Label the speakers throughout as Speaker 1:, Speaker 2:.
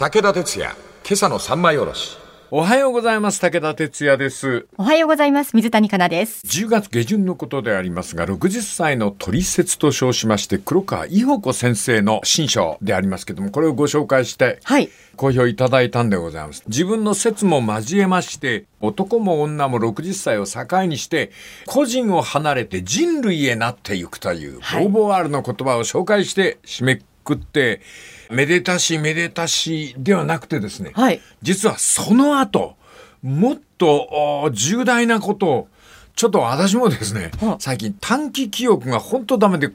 Speaker 1: 武田鉄矢、今朝の三枚おろし。
Speaker 2: おはようございます。武田哲也です。
Speaker 3: おはようございます。水谷香奈です。
Speaker 2: 10月下旬のことでありますが、60歳の取説と称しまして、黒川伊保子先生の新書でありますけども、これをご紹介して、
Speaker 3: はい。
Speaker 2: 好評いただいたんでございます。自分の説も交えまして、男も女も60歳を境にして、個人を離れて人類へなっていくという、ボーボワールの言葉を紹介して締めくって、めでたしめでたしではなくてですね、
Speaker 3: はい。
Speaker 2: 実はその後、もっとお重大なことを、ちょっと私もですね
Speaker 3: は、
Speaker 2: 最近短期記憶が本当ダメで、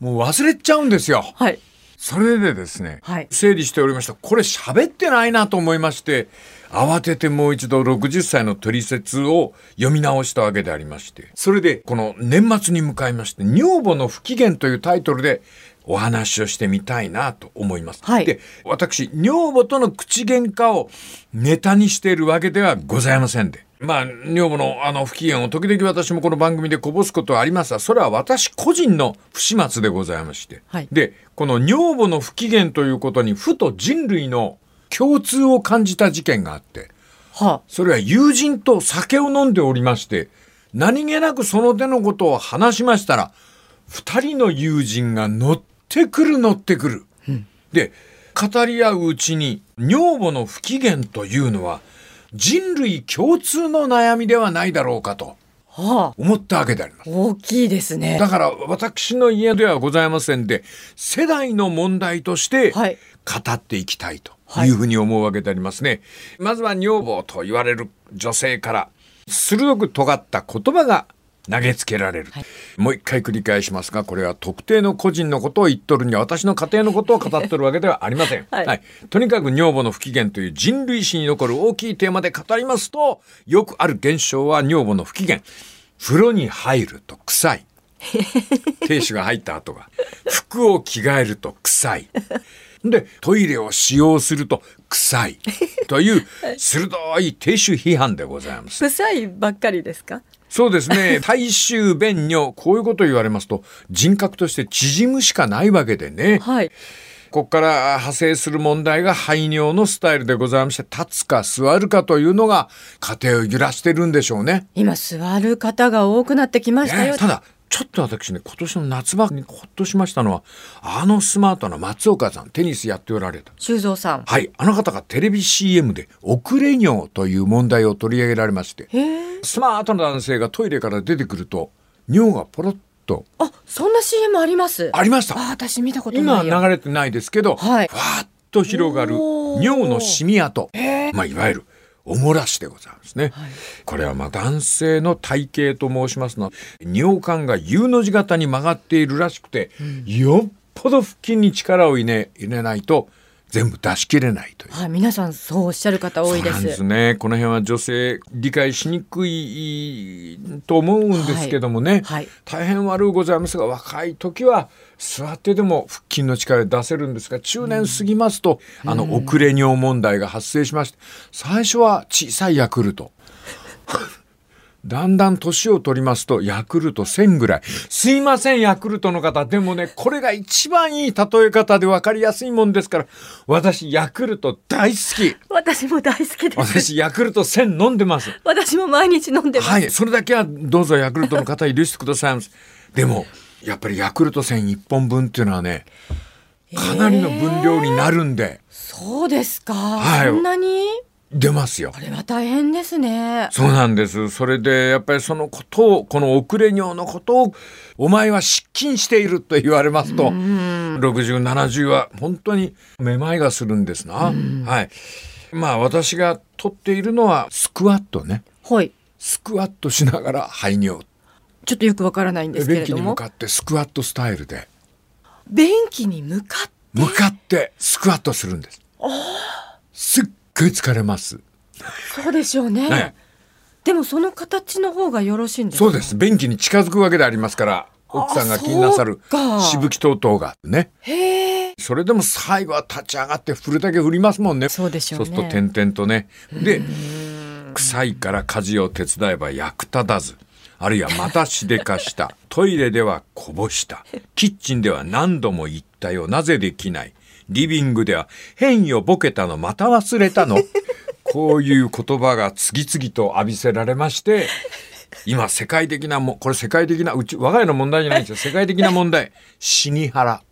Speaker 2: もう忘れちゃうんですよ。
Speaker 3: はい。
Speaker 2: それでですね、
Speaker 3: はい
Speaker 2: 整理しておりました。これ喋ってないなと思いまして、慌ててもう一度60歳の取説を読み直したわけでありまして、それでこの年末に向かいまして、女房の不機嫌というタイトルでお話をしてみたいなと思います。
Speaker 3: はい
Speaker 2: で、私、女房との口喧嘩をネタにしているわけではございませんで。まあ、女房のあの不機嫌を時々私もこの番組でこぼすことはありますが、それは私個人の不始末でございまして。
Speaker 3: はい
Speaker 2: で、この女房の不機嫌ということに、ふと人類の共通を感じた事件があって、
Speaker 3: は
Speaker 2: それは友人と酒を飲んでおりまして、何気なくその手のことを話しましたら、二人の友人が乗ってくる乗ってくる。で、語り合ううちに、女房の不機嫌というのは、人類共通の悩みではないだろうかと
Speaker 3: あ。はあ。
Speaker 2: 思ったわけであります。
Speaker 3: 大きいですね。
Speaker 2: だから私の家ではございませんで、世代の問題として語
Speaker 3: はい
Speaker 2: っていきたいというふうに思うわけでありますね。まずは女房と言われる女性から鋭く尖った言葉が投げつけられる。もう一回繰り返しますが、これは特定の個人のことを言っとるには私の家庭のことを語ってるわけではありません。
Speaker 3: はい
Speaker 2: とにかく女房の不機嫌という人類史に残る大きいテーマで語りますと、よくある現象は女房の不機嫌。風呂に入ると臭い。亭主が入った後が。服を着替えると臭い。で、トイレを使用すると臭い。という 鋭い亭主批判でございます。
Speaker 3: 臭いばっかりですか？
Speaker 2: そうですね。大衆便尿、こういうことを言われますと、人格として縮むしかないわけでね。
Speaker 3: はい。
Speaker 2: ここから派生する問題が排尿のスタイルでございまして、立つか座るかというのが家庭を揺らしてるんでしょうね。
Speaker 3: 今座る方が多くなってきましたよ。
Speaker 2: ねただ、ちょっと私ね、今年の夏場にほっとしましたのは、あのスマートな松岡さん、テニスやっておられた。
Speaker 3: 修造さん。
Speaker 2: はい、あの方がテレビ CM で遅れ尿という問題を取り上げられまして。スマートな男性がトイレから出てくると、尿がポロッと
Speaker 3: あ、そんな CM あります？
Speaker 2: ありました。
Speaker 3: あ、私見たこと
Speaker 2: 今
Speaker 3: ないよ。
Speaker 2: は流れてないですけど、
Speaker 3: はい
Speaker 2: ふわーっと広がる尿のシミ跡、まあ、いわゆるおもらしでございますね。これはまあ男性の体型と申しますのは尿管が U の字型に曲がっているらしくて、よっぽど腹筋に力を入れ入れないと全部出し切れないという。
Speaker 3: はい、皆さんそうおっしゃる方多いで。
Speaker 2: そうなんですすね。この辺は女性理解しにくいと思うんですけどもね。
Speaker 3: はいはい
Speaker 2: 大変悪うございますが、若い時は座ってでも腹筋の力で出せるんですが、中年過ぎますと、あの、遅れ尿問題が発生しまして、最初は小さいヤクルト。だんだん年を取りますと、ヤクルト1000ぐらい。すいません、ヤクルトの方。でもね、これが一番いい例え方で分かりやすいもんですから、私、ヤクルト大好き。
Speaker 3: 私も大好きです。
Speaker 2: 私、ヤクルト1000飲んでます。
Speaker 3: 私も毎日飲んでます。
Speaker 2: はい、それだけはどうぞヤクルトの方許してください。でも、やっぱりヤクルト1000 1本分っていうのはね、かなりの分量になるんで、
Speaker 3: そうですか。
Speaker 2: はい
Speaker 3: そんなに？
Speaker 2: 出ますよ
Speaker 3: こ。れは大変ですね。
Speaker 2: そうなんです。それで、やっぱりそのことを、この遅れ尿のことを、お前は失禁していると言われますと、60、70は本当にめまいがするんですな。はい。まあ私が取っているのはスクワットね。
Speaker 3: はい。
Speaker 2: スクワットしながら排尿。
Speaker 3: ちょっとよくわからないんですけ
Speaker 2: 便
Speaker 3: れども。
Speaker 2: 器に向かってスクワットスタイルで、
Speaker 3: 便器に向かって？
Speaker 2: 向かってスクワットするんです。すっごい疲れます。
Speaker 3: そうでしょうね。
Speaker 2: ね
Speaker 3: でもその形の方がよろしいんですか
Speaker 2: そうです。便器に近づくわけでありますから、奥さんが気になさるしぶき等々がね。それでも最後は立ち上がって振るだけ振りますもんね。
Speaker 3: そうでしょうね
Speaker 2: そうすると点々とね。で、臭いから家事を手伝えば役立たず。あるいはまたしでかした。トイレではこぼした。キッチンでは何度も言ったよ。なぜできないリビングでは変よボケたのまた忘れたの。こういう言葉が次々と浴びせられまして今世界的なもこれ世界的なうち我が家の問題じゃないんですよ。世界的な問題。シニハラ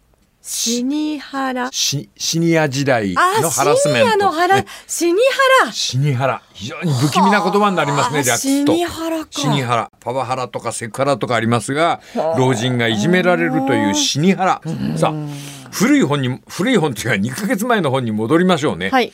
Speaker 3: シニハラ。
Speaker 2: シシニア時代
Speaker 3: あ、
Speaker 2: のハラスメント。
Speaker 3: シニアのハラ
Speaker 2: ね、
Speaker 3: シニハラ。
Speaker 2: シニハラ非常に不気味な言葉になりますね
Speaker 3: はあ
Speaker 2: 略すと。
Speaker 3: シニハラか。
Speaker 2: シニハラパワハラとかセクハラとかありますが老人がいじめられるというシニハラさあ古い本に古い本っていうか2ヶ月前の本に戻りましょうね、
Speaker 3: はい。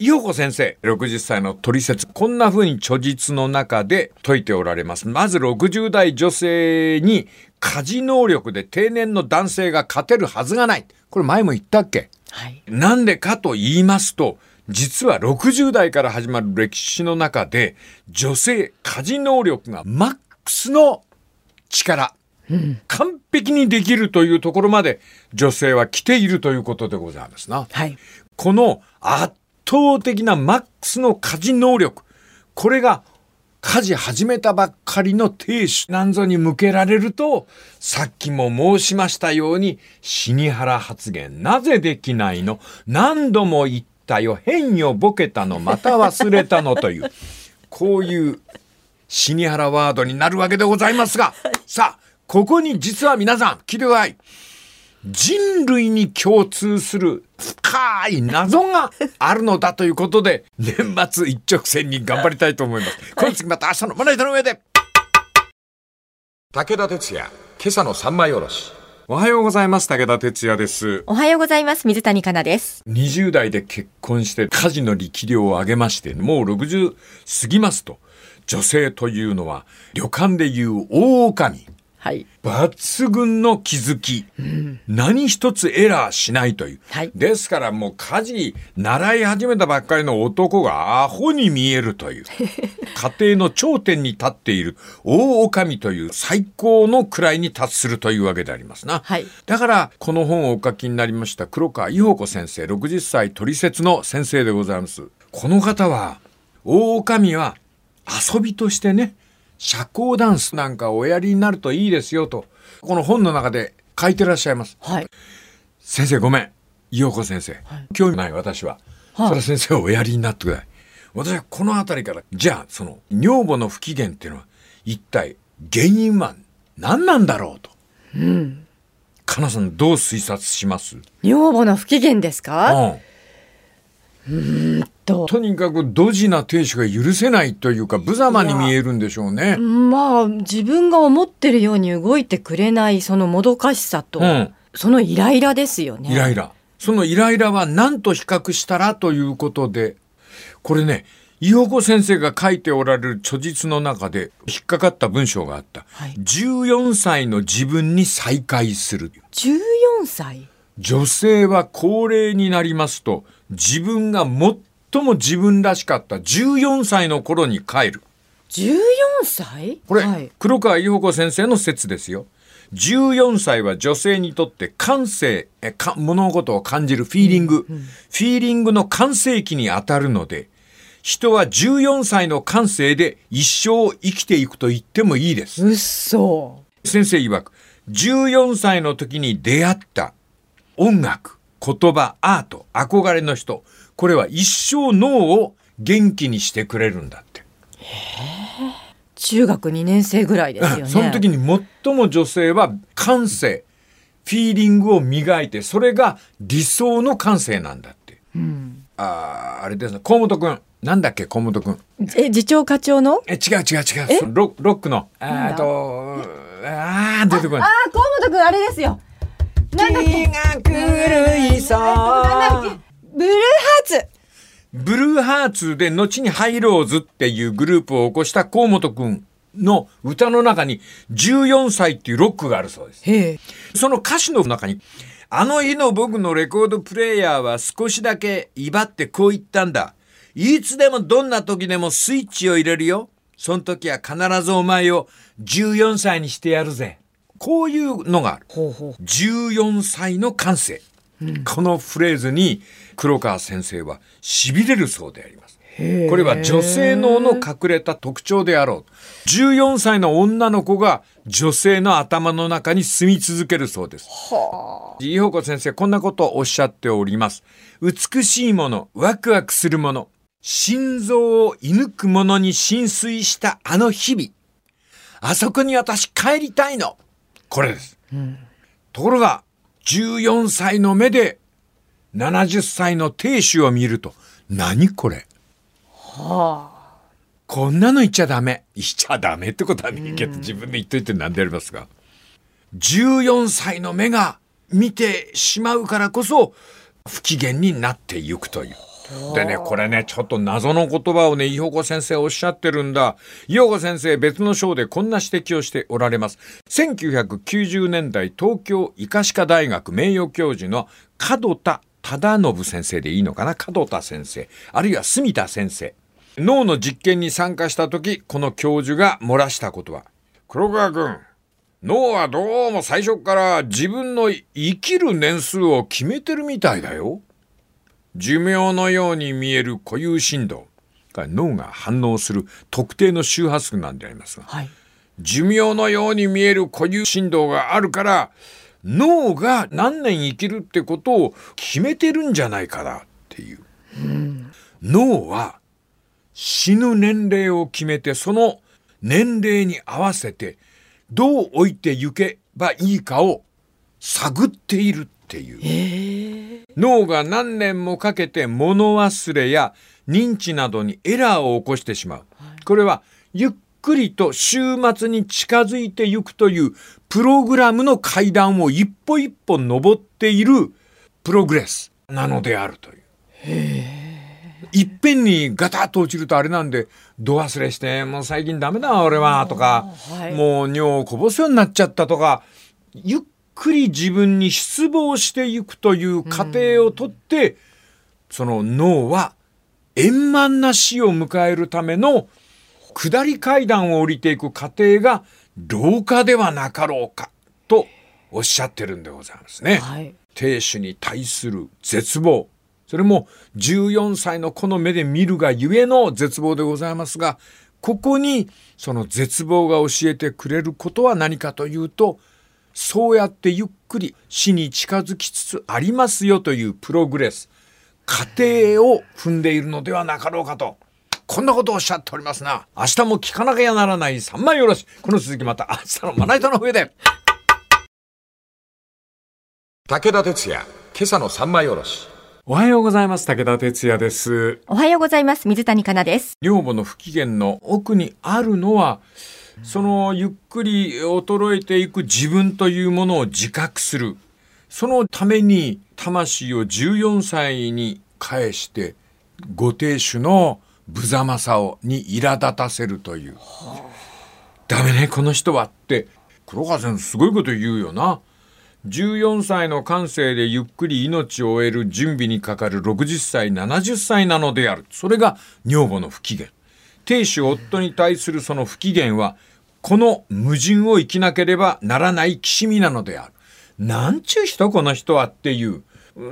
Speaker 2: 伊保子先生60歳の取説こんな風に著述の中で説いておられます。まず60代女性に家事能力で定年の男性が勝てるはずがない。これ前も言ったっけ？
Speaker 3: はい。
Speaker 2: なんでかと言いますと、実は60代から始まる歴史の中で、女性家事能力がマックスの力、完璧にできるというところまで女性は来ているということでございますな。
Speaker 3: はい。
Speaker 2: この圧倒的なマックスの家事能力、これが家事始めたばっかりの亭主なんぞに向けられると、さっきも申しましたように、死に腹発言、なぜできないの？何度も言ったよ、変よボケたの、また忘れたのという、こういう死に腹ワードになるわけでございますが、さあ、ここに実は皆さん、聞いてください。人類に共通する深い謎があるのだということで、年末一直線に頑張りたいと思います。この次また明日のまな板の上で。
Speaker 1: 武田鉄矢、今朝の三枚おろし。
Speaker 2: おはようございます。武田哲也です。
Speaker 3: おはようございます。水谷香奈です。
Speaker 2: 20代で結婚して家事の力量を上げまして、もう60過ぎますと、女性というのは旅館でいう大狼。
Speaker 3: はい。
Speaker 2: 抜群の気づき、何一つエラーしないという、
Speaker 3: はい。
Speaker 2: ですからもう家事習い始めたばっかりの男がアホに見えるという。家庭の頂点に立っている大狼という最高の位に達するというわけでありますな、
Speaker 3: はい。
Speaker 2: だからこの本をお書きになりました黒川伊保子先生60歳取説の先生でございます。この方は大狼は遊びとしてね社交ダンスなんかをおやりになるといいですよとこの本の中で書いてらっしゃいます。
Speaker 3: はい。
Speaker 2: 先生ごめん伊保子先生、興味ない私は、
Speaker 3: はい。
Speaker 2: それは先生おやりになってください。私はこの辺りからじゃあその女房の不機嫌っていうのは一体原因は何なんだろうと。うん。かなさんどう推察します？
Speaker 3: 女房の不機嫌ですか？
Speaker 2: うん
Speaker 3: と。
Speaker 2: とにかくドジな亭主が許せないというか無様に見えるんでしょうね。
Speaker 3: まあ、自分が思ってるように動いてくれない、そのもどかしさと、
Speaker 2: うん
Speaker 3: そのイライラですよね。
Speaker 2: イライラ。そのイライラは何と比較したらということで、これね、伊保子先生が書いておられる著述の中で引っかかった文章があった。
Speaker 3: はい
Speaker 2: 14歳の自分に再会する。
Speaker 3: 14歳？
Speaker 2: 女性は高齢になりますと、自分が最も自分らしかった14歳の頃に帰る。
Speaker 3: 14歳？
Speaker 2: これ、
Speaker 3: はい、
Speaker 2: 黒川伊保子先生の説ですよ。14歳は女性にとって感性、えか物事を感じるフィーリング、フィーリングの感性期に当たるので、人は14歳の感性で一生生きていくと言ってもいいです。
Speaker 3: うっそ。
Speaker 2: 先生曰く、14歳の時に出会った音楽、言葉、アート、憧れの人、これは一生脳を元気にしてくれるんだって。
Speaker 3: 中学2年生ぐらいですよね。
Speaker 2: その時に最も女性は感性、フィーリングを磨いて、それが理想の感性なんだって。あーあれですね、河本くん。なんだっけ、河本くん。
Speaker 3: え、次長課長の？
Speaker 2: え、違う違う違う。ロロックの。あーあと、あー出てこない。
Speaker 3: あ、河本くんあれですよ。
Speaker 2: 気が狂いそう
Speaker 3: ブルーハーツ
Speaker 2: ブルーハーツで後にハイローズっていうグループを起こした河本くんの歌の中に14歳っていうロックがあるそうです。その歌詞の中に、あの日の僕のレコードプレイヤーは少しだけ威張ってこう言ったんだ。いつでもどんな時でもスイッチを入れるよ。その時は必ずお前を14歳にしてやるぜ。こういうのがある。
Speaker 3: ほうほう。
Speaker 2: 14歳の感性。このフレーズに黒川先生は痺れるそうであります。これは女性脳の隠れた特徴であろう。14歳の女の子が女性の頭の中に住み続けるそうです。伊保子先生、こんなことをおっしゃっております。美しいもの、ワクワクするもの、心臓を射抜くものに浸水したあの日々。あそこに私帰りたいの。これです。ところが、14歳の目で70歳の亭主を見ると、何これ？こんなの言っちゃダメ。言っちゃダメってことはねえけど、自分で言っといてなんでありますが。14歳の目が見てしまうからこそ、不機嫌になっていくという。でね、これね、ちょっと謎の言葉をね、伊保子先生おっしゃってるんだ。伊保子先生別の章でこんな指摘をしておられます。1990年代東京医科歯科大学名誉教授の門田忠信先生でいいのかな？門田先生。あるいは住田先生。脳の実験に参加した時、この教授が漏らしたことは、黒川君、脳はどうも最初から自分の生きる年数を決めてるみたいだよ。寿命のように見える固有振動が脳が反応する特定の周波数なんでありますが、
Speaker 3: はい。
Speaker 2: 寿命のように見える固有振動があるから脳が何年生きるってことを決めてるんじゃないかなっていう。脳は死ぬ年齢を決めてその年齢に合わせてどう置いて行けばいいかを探っているっていう。脳が何年もかけて物忘れや認知などにエラーを起こしてしまう。これはゆっくりと週末に近づいていくというプログラムの階段を一歩一歩登っているプログレスなのであるという。いっぺんにガタッと落ちるとあれなんで、度忘れして、もう最近ダメだ俺は、とか、
Speaker 3: はい
Speaker 2: もう尿をこぼすようになっちゃったとか、ゆっくり自分に失望していくという過程をとって、その脳は円満な死を迎えるための下り階段を降りていく過程が老化ではなかろうかとおっしゃってるんでございますね。
Speaker 3: はい。
Speaker 2: 亭主に対する絶望。それも14歳の子の目で見るがゆえの絶望でございますが、ここにその絶望が教えてくれることは何かというと、そうやってゆっくり死に近づきつつありますよというプログレス、過程を踏んでいるのではなかろうかと。こんなことをおっしゃっておりますな。明日も聞かなきゃならない三枚おろし。この続きまた明日のまな板の上で。
Speaker 1: 武田鉄矢、今朝の三枚おろし。
Speaker 2: おはようございます。武田哲也です。
Speaker 3: おはようございます。水谷香奈です。
Speaker 2: 女房の不機嫌の奥にあるのは、そのゆっくり衰えていく自分というものを自覚する。そのために魂を14歳に返して、ご亭主の無様さをに苛立たせるという。ダメね、この人はって。黒川さんすごいこと言うよな。14歳の感性でゆっくり命を終える準備にかかる60歳、70歳なのである。それが女房の不機嫌。亭主夫に対するその不機嫌は、この矛盾を生きなければならないきしみなのである。なんちゅう人この人はっていう、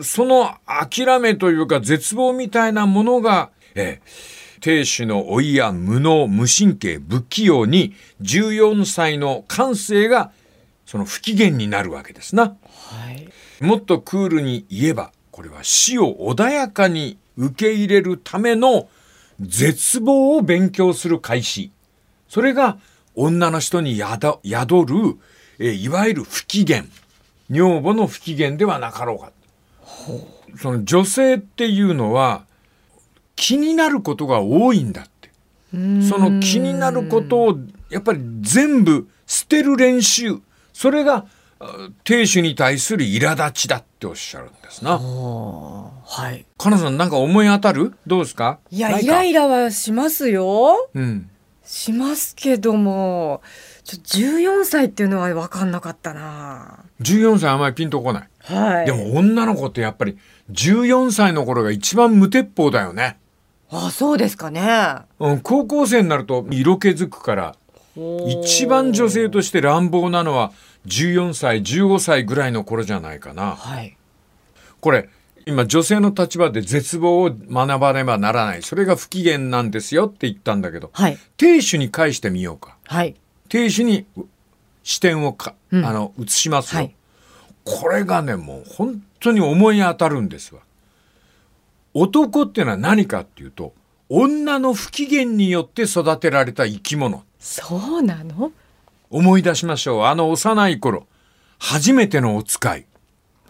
Speaker 2: その諦めというか絶望みたいなものが、ええ、亭主の老いや無能、無神経、不器用に14歳の感性がその不機嫌になるわけですな。
Speaker 3: はい。
Speaker 2: もっとクールに言えば、これは死を穏やかに受け入れるための絶望を勉強する開始。それが女の人に宿宿る、えーいわゆる不機嫌。女房の不機嫌ではなかろうか。その女性っていうのは気になることが多いんだって。その気になることをやっぱり全部捨てる練習。それがあ亭主に対する苛立ちだっておっしゃるんですな。
Speaker 3: はい。
Speaker 2: かなさんなんか思い当たる？どうですか？
Speaker 4: いや、イライラはしますよ。
Speaker 2: うん。
Speaker 4: しますけども、ちょ14歳っていうのは分かんなかったな。
Speaker 2: 14歳あんまりピンとこない。
Speaker 4: はい。
Speaker 2: でも女の子ってやっぱり14歳の頃が一番無鉄砲だよね。
Speaker 4: あ、そうですかね。
Speaker 2: うん、高校生になると色気づくから、一番女性として乱暴なのは14歳、15歳ぐらいの頃じゃないかな。
Speaker 3: はい。
Speaker 2: これ、今女性の立場で絶望を学ばねばならない。それが不機嫌なんですよって言ったんだけど、
Speaker 3: はい。
Speaker 2: 亭主に返してみようか。
Speaker 3: はい。
Speaker 2: 亭主にう視点をか、
Speaker 3: うん
Speaker 2: あの、移しますよ。
Speaker 3: はい。
Speaker 2: これがね、もう本当に思い当たるんですわ。男ってのは何かっていうと、女の不機嫌によって育てられた生き物。
Speaker 3: そうなの？
Speaker 2: 思い出しましょう。あの幼い頃、初めてのお使い。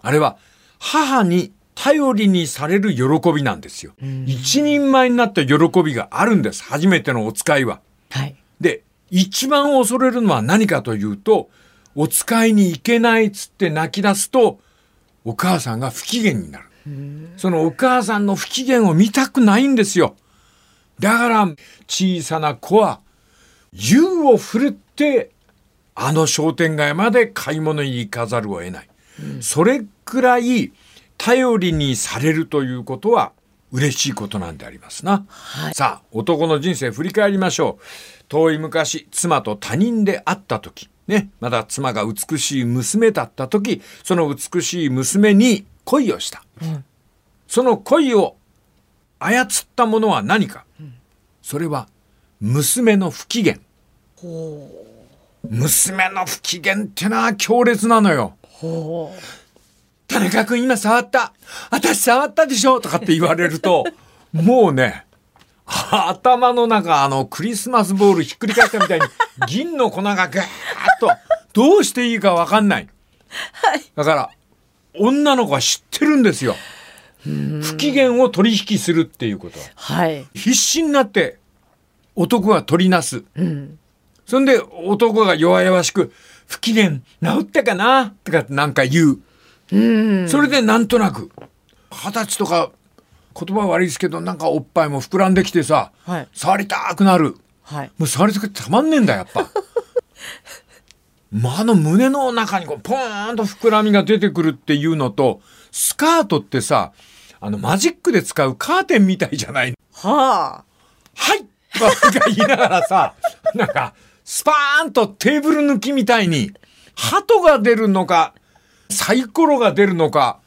Speaker 2: あれは、母に頼りにされる喜びなんですよ。一人前になった喜びがあるんです。初めてのお使いは。
Speaker 3: はい。
Speaker 2: で、一番恐れるのは何かというと、お使いに行けないっつって泣き出すと、お母さんが不機嫌になる。そのお母さんの不機嫌を見たくないんですよ。だから、小さな子は、湯を振るって、あの商店街まで買い物に行かざるを得ない。それくらい頼りにされるということは嬉しいことなんでありますな。
Speaker 3: はい
Speaker 2: さあ、男の人生振り返りましょう。遠い昔、妻と他人で会った時、ね、まだ妻が美しい娘だった時、その美しい娘に恋をした。その恋を操ったものは何か。それは、娘の不機嫌。娘の不機嫌ってのは強烈なのよ。
Speaker 3: ほ
Speaker 2: 田中君今触った？私触ったでしょ？とかって言われると、もうね、頭の中あのクリスマスボールひっくり返したみたいに銀の粉がガーッとどうしていいかわかんない。だから、女の子は知ってるんですよ。不機嫌を取引するっていうことは。
Speaker 3: う。はい。
Speaker 2: 必死になって男が取りなす。
Speaker 3: うん。
Speaker 2: そんで男が弱々しく、不機嫌治ったかな？とかってなんか言う。
Speaker 3: うん。
Speaker 2: それでなんとなく、二十歳とか、言葉悪いですけど、なんかおっぱいも膨らんできてさ、
Speaker 3: はい
Speaker 2: 触りたくなる。
Speaker 3: はい。
Speaker 2: もう触りたくてたまんねえんだ、やっぱ。まあ、あの胸の中にこう、ポーンと膨らみが出てくるっていうのと、スカートってさ、あの、マジックで使うカーテンみたいじゃない
Speaker 3: はあ。
Speaker 2: はいとか言いながらさ、なんか、スパーンとテーブル抜きみたいに、鳩が出るのか、サイコロが出るのか、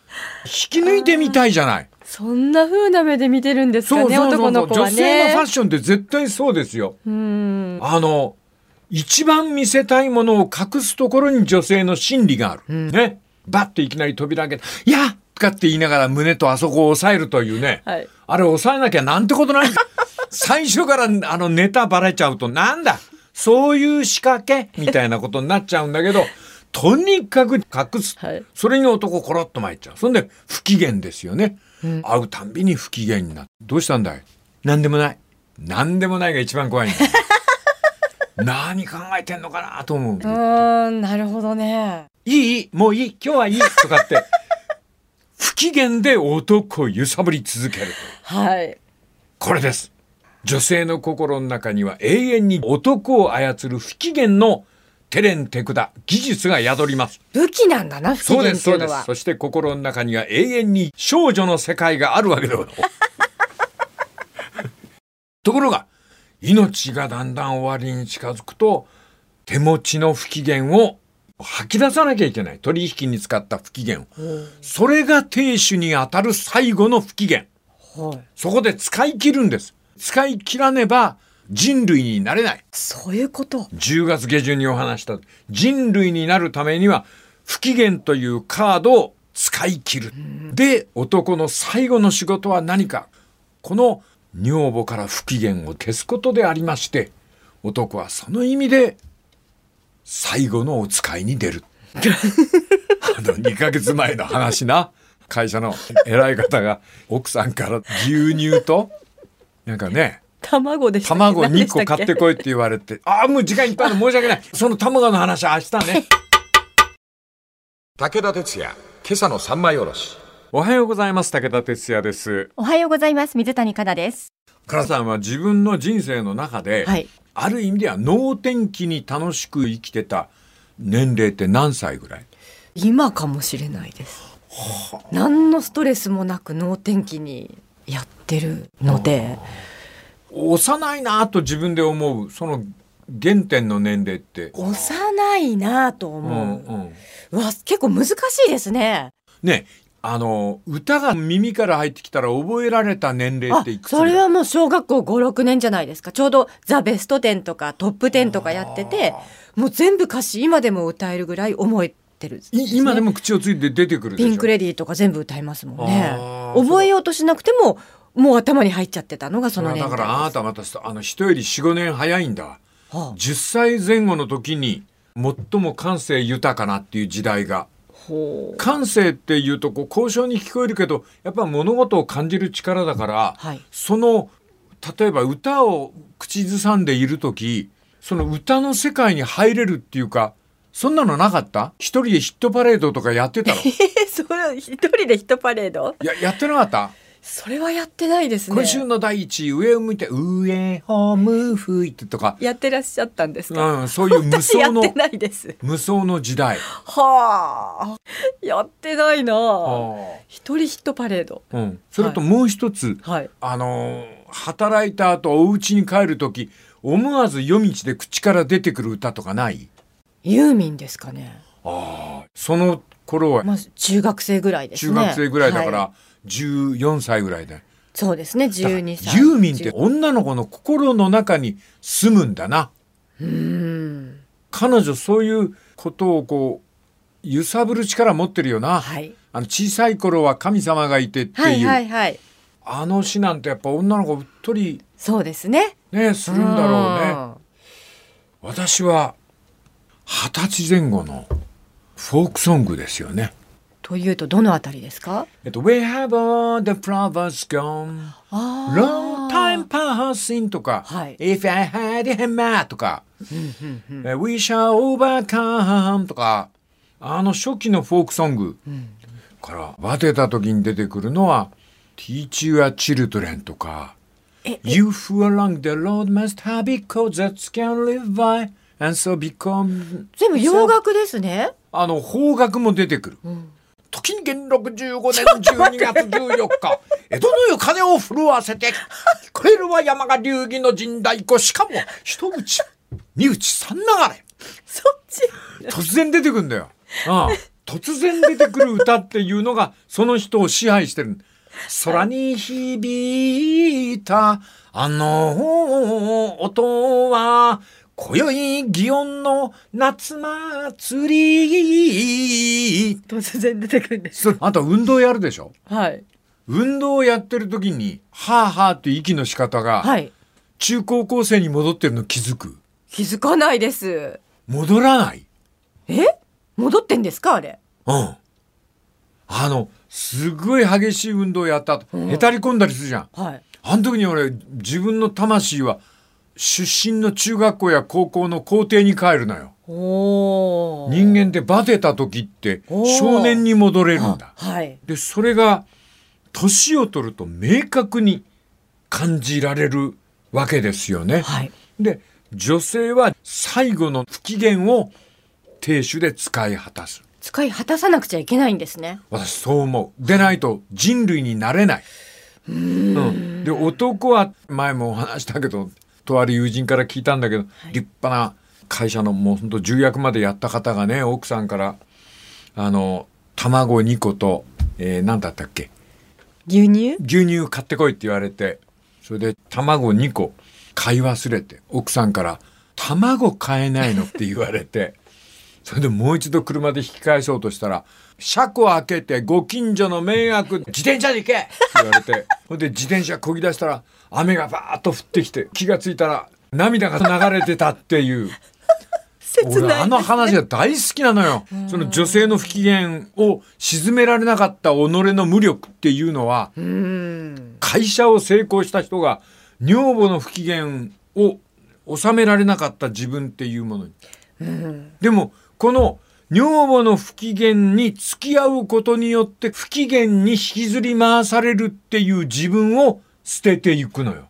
Speaker 2: 引き抜いてみたいじゃない。
Speaker 3: そんな風な目で見てるんですかね、男の子は
Speaker 2: 女性のファッ
Speaker 3: ね。
Speaker 2: ションって絶対そうですよ。
Speaker 3: うん。
Speaker 2: あの、一番見せたいものを隠すところに女性の心理がある。ね。バッといきなり扉開けて、いやとかって言いながら胸とあそこを押さえるというね。
Speaker 3: はい
Speaker 2: あれ押さえなきゃなんてことない。最初からあのネタバレちゃうとなんだ？そういう仕掛けみたいなことになっちゃうんだけど、とにかく隠す。
Speaker 3: はい
Speaker 2: それに男コロッと参っちゃう。そんで不機嫌ですよね。会うたんびに不機嫌になって。どうしたんだい？なんでもない。なんでもないが一番怖い。何考えてんのかなと思う。
Speaker 3: うーん、なるほどね。
Speaker 2: いい？もういい？今日はいい？とかって。不機嫌で男を揺さぶり続けると。
Speaker 3: はい。
Speaker 2: これです。女性の心の中には永遠に男を操る不機嫌のテレンテクダ技術が宿ります。
Speaker 3: 武器なんだな、不機
Speaker 2: そうです、
Speaker 3: 嫌っていう
Speaker 2: です。そして心の中には永遠に少女の世界があるわけでございます。ところが、命がだんだん終わりに近づくと、手持ちの不機嫌を吐き出さなきゃいけない。取引に使った不機嫌を。それが亭主に当たる最後の不機嫌。
Speaker 3: はい。
Speaker 2: そこで使い切るんです。使い切らねば人類になれない。
Speaker 3: そういうこと。
Speaker 2: 10月下旬にお話した人類になるためには不機嫌というカードを使い切る。で、男の最後の仕事は何か。この女房から不機嫌を消すことでありまして、男はその意味で最後のお使いに出る。あの2ヶ月前の話な。会社の偉い方が奥さんから牛乳と、なんかね、
Speaker 3: 卵でしたっけ？
Speaker 2: 卵2個買ってこいって言われて、ああ、もう時間いっぱいで申し訳ない。その卵の話は明日ね。
Speaker 1: 武田鉄矢、今朝の三枚おろし。
Speaker 2: おはようございます。武田哲也です。
Speaker 5: おはようございます。水谷香奈です。
Speaker 2: 倉さんは自分の人生の中で、
Speaker 3: はい
Speaker 2: ある意味では能天気に楽しく生きてた年齢って何歳ぐらい？
Speaker 3: 今かもしれないです。何のストレスもなく能天気にやってるので、
Speaker 2: 幼いなと自分で思う、その原点の年齢って。
Speaker 3: 幼いなぁと
Speaker 2: う
Speaker 3: 思う。
Speaker 2: んうん。
Speaker 3: うわ、結構難しいですね。
Speaker 2: ね、あの歌が耳から入ってきたら覚えられた年齢
Speaker 3: あ
Speaker 2: っていくつ
Speaker 3: それはもう小学校56年じゃないですかちょうど「ザ・ベストテン」とか「トップテン」とかやっててもう全部歌詞今でも歌えるぐらい覚えてるね、
Speaker 2: い今でも口をついて出てくる
Speaker 3: ピンク・レディーとか全部歌いますもんね。覚えようとしなくてももう頭に入っちゃってたのがその
Speaker 2: だからあなたまたあの人より45年早いんだ。
Speaker 3: はあ。
Speaker 2: 10歳前後の時に最も感性豊かなっていう時代が。感性っていうとこう交渉に聞こえるけどやっぱ物事を感じる力だから、
Speaker 3: はい。
Speaker 2: その例えば歌を口ずさんでいる時その歌の世界に入れるっていうかそんなのなかった？一人でヒットパレードとかやってたの？
Speaker 3: それ一人でヒットパレード？
Speaker 2: ややってなかった？
Speaker 3: それはやってないですね。
Speaker 2: 今週の第一位上を向いて上を向いてとか、
Speaker 3: やってらっしゃったんですか、
Speaker 2: うん、そういう無双の
Speaker 3: ってないです。
Speaker 2: 無双の時代。
Speaker 3: はあ。やってないな。
Speaker 2: あ。
Speaker 3: 一人ヒットパレード。
Speaker 2: うん、それともう一つ、
Speaker 3: はい。
Speaker 2: あのー働いた後お家に帰る時思わず夜道で口から出てくる歌とかない？
Speaker 3: ユーミンですかね。
Speaker 2: その頃は
Speaker 3: まあ中学生ぐらいですね。
Speaker 2: 中学生ぐらいだから、
Speaker 3: は
Speaker 2: 14歳ぐらいで
Speaker 3: そうですね12歳。
Speaker 2: ユーミンって女の子の心の中に住むんだな。
Speaker 3: うん
Speaker 2: 彼女そういうことをこう揺さぶる力持ってるよな、
Speaker 3: はい。
Speaker 2: あの小さい頃は神様がいてっていう、
Speaker 3: はいはいはい。
Speaker 2: あの詩なんてやっぱ女の子うっとり
Speaker 3: そうですね。
Speaker 2: ねするんだろうね。
Speaker 3: うん。
Speaker 2: 私は二十歳前後のフォークソングですよね。
Speaker 3: というとどのあたりですか
Speaker 2: えっと、We have all the flowers gone,
Speaker 3: あ
Speaker 2: long time passing とか、
Speaker 3: はい
Speaker 2: If I had a hammer とか、え We shall overcome とか、あの初期のフォークソングから、バテた時に出てくるのは、Teach Your Children とか、You who along the road must have because that can live by and so become
Speaker 3: 全部洋楽ですね
Speaker 2: あの方角も出てくる。時に元禄15年12月14日、江戸の湯風を震わせて、超えるは山が流儀の神代湖、しかも一口、二口三流れ。
Speaker 3: そっち
Speaker 2: 突然出てくるんだよ。ああ突然出てくる歌っていうのがその人を支配してる。空に響いたあの音は今宵祇園の夏祭り。
Speaker 3: 突然出てくるんです
Speaker 2: それあと運動やるでしょ？
Speaker 3: はい
Speaker 2: 運動をやってる時に、はあはあって息の仕方が、
Speaker 3: はい
Speaker 2: 中高校生に戻ってるの気づく？
Speaker 3: 気づかないです
Speaker 2: 戻らない？
Speaker 3: え？戻ってんですか？あれ
Speaker 2: うん。あの、すごい激しい運動やった後、へたり込んだりするじゃん。
Speaker 3: はい
Speaker 2: あの時に俺、自分の魂は、出身の中学校や高校の校庭に帰るのよ。人間ってバテた時って少年に戻れるんだ。
Speaker 3: はい
Speaker 2: で、それが、年を取ると明確に感じられるわけですよね。
Speaker 3: はい
Speaker 2: で、女性は最後の不機嫌を亭主で使い果たす。
Speaker 3: 使い果たさなくちゃいけないんですね
Speaker 2: 私そう思う。でないと人類になれない。うん、で男は前もお話したけどとある友人から聞いたんだけど、立派な会社のもうほんと重役までやった方がね奥さんからあの卵2個と、えー、何だったっけ？
Speaker 3: 牛乳？
Speaker 2: 牛乳買ってこいって言われてそれで卵2個買い忘れて奥さんから「卵買えないの?」って言われて それでもう一度車で引き返そうとしたら「車庫開けてご近所の迷惑自転車で行け!」って言われてほんで自転車こぎ出したら雨がバーッと降ってきて気がついたら涙が流れてたっていう。俺あの話が大好きなのよ。その女性の不機嫌を鎮められなかった己の無力っていうのは、会社を成功した人が女房の不機嫌を収められなかった自分っていうものに。でもこの女房の不機嫌に付き合うことによって不機嫌に引きずり回されるっていう自分を捨てていくのよ。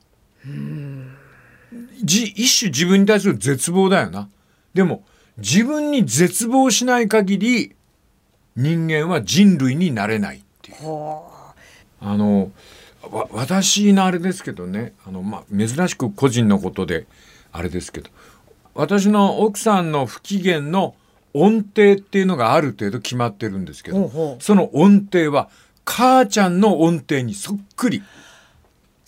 Speaker 2: じ一種自分に対する絶望だよな。でも自分に絶望しない限り人間は人類になれないっていう。あのわ私のあれですけどねあの、まあ、珍しく個人のことであれですけど私の奥さんの不機嫌の音程っていうのがある程度決まってるんですけど、その音程は母ちゃんの音程にそっくり。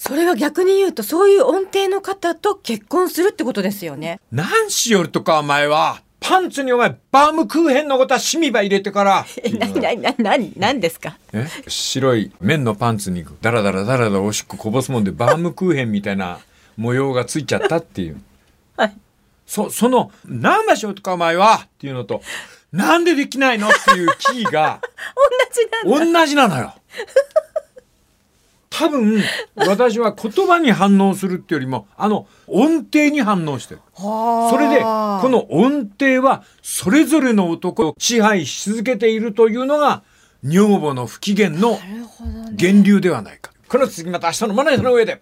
Speaker 3: それは逆に言うとそういう音程の方と結婚するってことですよね。
Speaker 2: 何しよるとかお前は。パンツにお前バームクーヘンのことはシミバ入れてから。
Speaker 3: え、なになになになに何ですか？
Speaker 2: え？白い綿のパンツにダラダラダラダラおしっここぼすもんでバームクーヘンみたいな 模様がついちゃったっていう。
Speaker 3: はい。
Speaker 2: そ、その、何場所とかお前はっていうのと、なんでできないのっていうキーが
Speaker 3: 同じなんだ。
Speaker 2: 同じなのよ。多分、私は言葉に反応するっていうよりも、あの、音程に反応してる。それで、この音程は、それぞれの男を支配し続けているというのが、女房の不機嫌の源流ではないか。この次また明日のマネーの上で。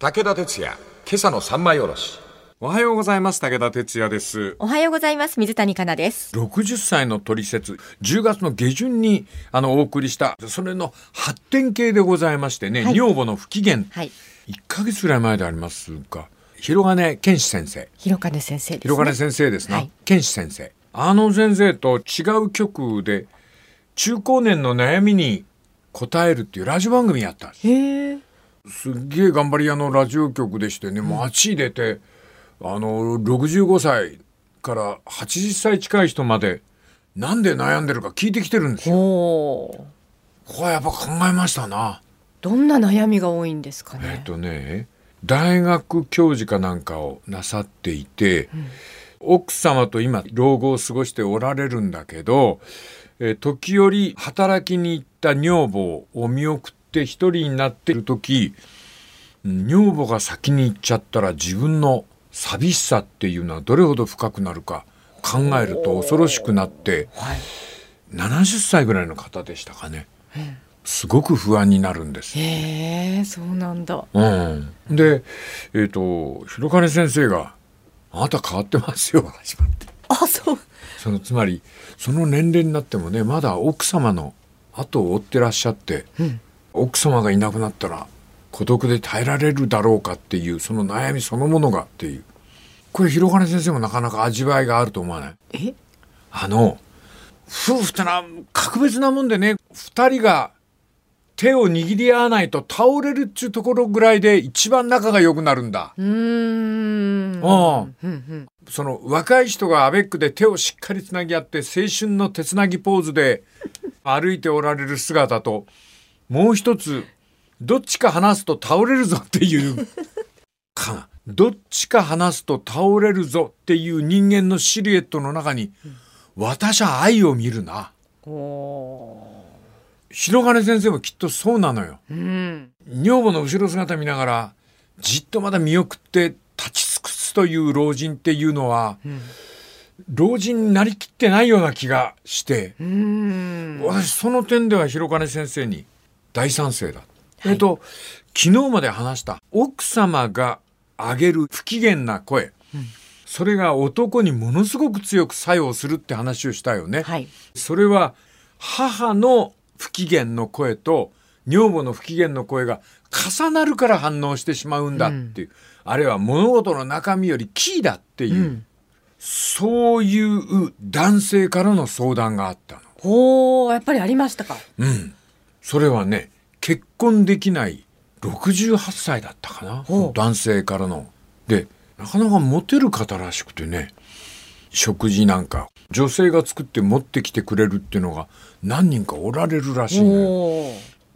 Speaker 1: 武田鉄矢、今朝の三枚おろし。
Speaker 2: おはようございます。武田哲也です。
Speaker 5: おはようございます。水谷香奈です。
Speaker 2: 60歳の取説10月の下旬にあのお送りしたそれの発展系でございましてね、
Speaker 5: はい
Speaker 2: 女房の不機嫌、
Speaker 5: はい。
Speaker 2: 1ヶ月ぐらい前でありますが広金健志先生
Speaker 5: 広金先生です、ね。
Speaker 2: 広金先生ですな、
Speaker 5: はい
Speaker 2: 健志先生あの先生と違う局で中高年の悩みに答えるっていうラジオ番組やったんです。すっげえ頑張り屋のラジオ局でしてね、もうあっち出て、あの、65歳から80歳近い人まで、なんで悩んでるか聞いてきてるんですよ。ここはやっぱ考えましたな。
Speaker 3: どんな悩みが多いんですかね？
Speaker 2: えっとね、大学教授かなんかをなさっていて、奥様と今老後を過ごしておられるんだけど、えー時折働きに行った女房を見送って一人になっている時うん女房が先に行っちゃったら自分の寂しさっていうのはどれほど深くなるか考えると恐ろしくなって、70歳ぐらいの方でしたかね、すごく不安になるんです。
Speaker 3: へえ、そうなんだ。
Speaker 2: うん、で、えっ、と、広金先生が、あなた変わってますよ、始まって。
Speaker 3: あ、そう。
Speaker 2: その、つまり、その年齢になってもね、まだ奥様の後を追ってらっしゃって、奥様がいなくなったら、孤独で耐えられるだろうかっていう、その悩みそのものがっていう。これ、広金先生もなかなか味わいがあると思わない？
Speaker 3: え？
Speaker 2: あの、夫婦ってのは格別なもんでね、二人が手を握り合わないと倒れるっちゅうところぐらいで一番仲が良くなるんだ。
Speaker 3: うーん。
Speaker 2: ああ
Speaker 3: うんうん。
Speaker 2: その若い人がアベックで手をしっかりつなぎ合って青春の手つなぎポーズで歩いておられる姿ともう一つどっちか離すと倒れるぞっていうかどっちか離すと倒れるぞっていう人間のシルエットの中に私は愛を見るな。広金先生もきっとそうなのよ。
Speaker 3: うん。
Speaker 2: 女房の後ろ姿見ながらじっとまだ見送って立ち尽くすという老人っていうのは、老人になりきってないような気がして、
Speaker 3: うん。
Speaker 2: 私その点では広金先生に大賛成だ。えっと昨日まで話した奥様が上げる不機嫌な声、それが男にものすごく強く作用するって話をしたよね。
Speaker 3: はい。
Speaker 2: それは母の不機嫌の声と女房の不機嫌の声が重なるから反応してしまうんだっていう、あるいは物事の中身よりキーだっていう、そういう男性からの相談があったの。
Speaker 3: おー、やっぱりありましたか？
Speaker 2: うん。それはね、結婚できない68歳だったかな。男性からの。で、なかなかモテる方らしくてね、食事なんか、女性が作って持ってきてくれるっていうのが何人かおられるらしいのよ。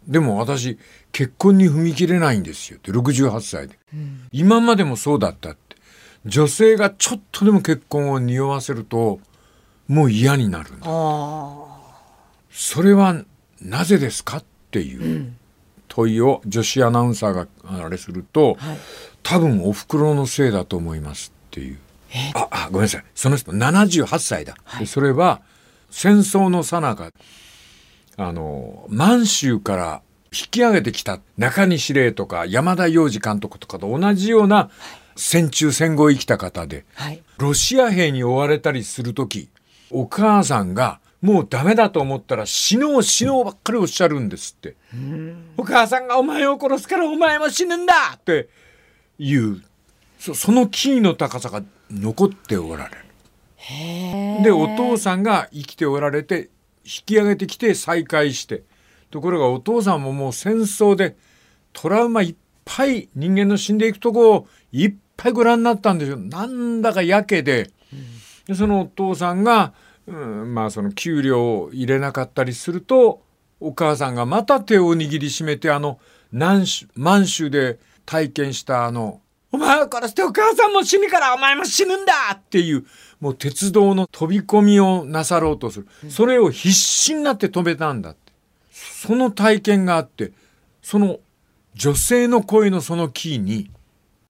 Speaker 2: でも私、結婚に踏み切れないんですよって、68歳で。今までもそうだったって。女性がちょっとでも結婚を匂わせると、もう嫌になるんだ。
Speaker 3: あ
Speaker 2: それはなぜですかっていう問いを女子アナウンサーがあれすると、
Speaker 3: はい
Speaker 2: 多分お袋のせいだと思いますっていう。あ、あ、ごめんなさい。その人78歳だ。でそれは戦争の最中、あの、満州から引き上げてきた中西礼とか山田洋次監督とかと同じような戦中戦後を生きた方で、
Speaker 3: あ。はい。
Speaker 2: ロシア兵に追われたりするとき、お母さんがもうダメだと思ったら死のう死のうばっかりおっしゃるんですって。お母さんがお前を殺すからお前も死ぬんだっていう、そそのキーの高さが残っておられる。でお父さんが生きておられて引き上げてきて再会してところがお父さんももう戦争でトラウマいっぱい人間の死んでいくとこをいっぱいご覧になったんですよ。なんだかやけで。でそのお父さんが、うん、まあその給料を入れなかったりするとお母さんがまた手を握りしめてあの南州満州で体験したあのお前を殺してお母さんも死ぬからお前も死ぬんだっていうもう鉄道の飛び込みをなさろうとする、それを必死になって止めたんだって。その体験があってその女性の声のそのキーに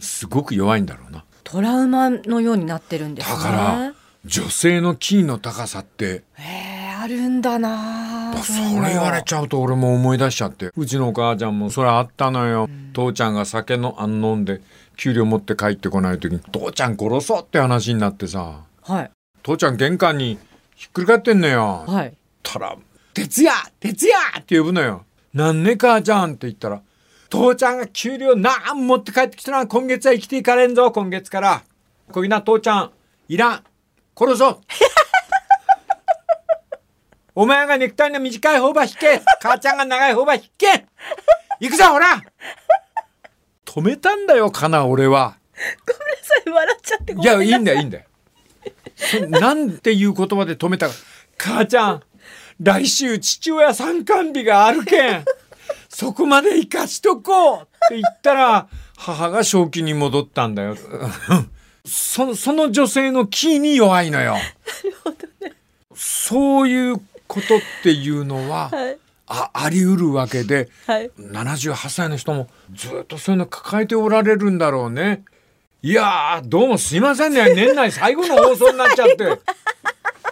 Speaker 2: すごく弱いんだろうな。
Speaker 3: トラウマのようになってるんですね。
Speaker 2: だから女性のキーの高さって
Speaker 3: へえあるんだな。
Speaker 2: それ言われちゃうと俺も思い出しちゃって。うちのお母ちゃんもそれあったのよ、父ちゃんが酒のあん飲んで給料持って帰ってこない時に父ちゃん殺そうって話になってさ。
Speaker 3: はい。
Speaker 2: 父ちゃん玄関にひっくり返ってんのよ、
Speaker 3: はい。
Speaker 2: たら「徹夜徹夜!」って呼ぶのよ「なんね母ちゃん」って言ったら「父ちゃんが給料なん持って帰ってきたら今月は生きていかれんぞ今月からこいな父ちゃん。いらん殺そう」お前がネクタイの短い方ば引け。母ちゃんが長い方ば引け。行くぞほら。止めたんだよかな俺は。
Speaker 3: 笑っちゃって
Speaker 2: い。やいいんだよいいんだよ。そなんていう言葉で止めたか。母ちゃん来週父親参観日があるけん。そこまで生かしとこうって言ったら母が正気に戻ったんだよそその女性のキーに弱いのよそういうことっていうのは、ああり得るわけで、
Speaker 3: はい
Speaker 2: 78歳の人もずっとそういうの抱えておられるんだろうね。いやーどうもすいませんね年内最後の放送になっちゃって。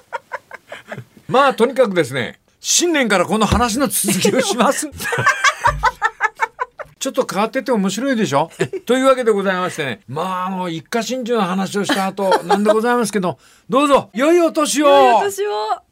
Speaker 2: まあとにかくですね新年からこの話の続きをします。ちょっと変わってて面白いでしょ？というわけでございましてね。まああの一家心中の話をした後なんでございますけど。どうぞ。良いお年を。
Speaker 3: 私は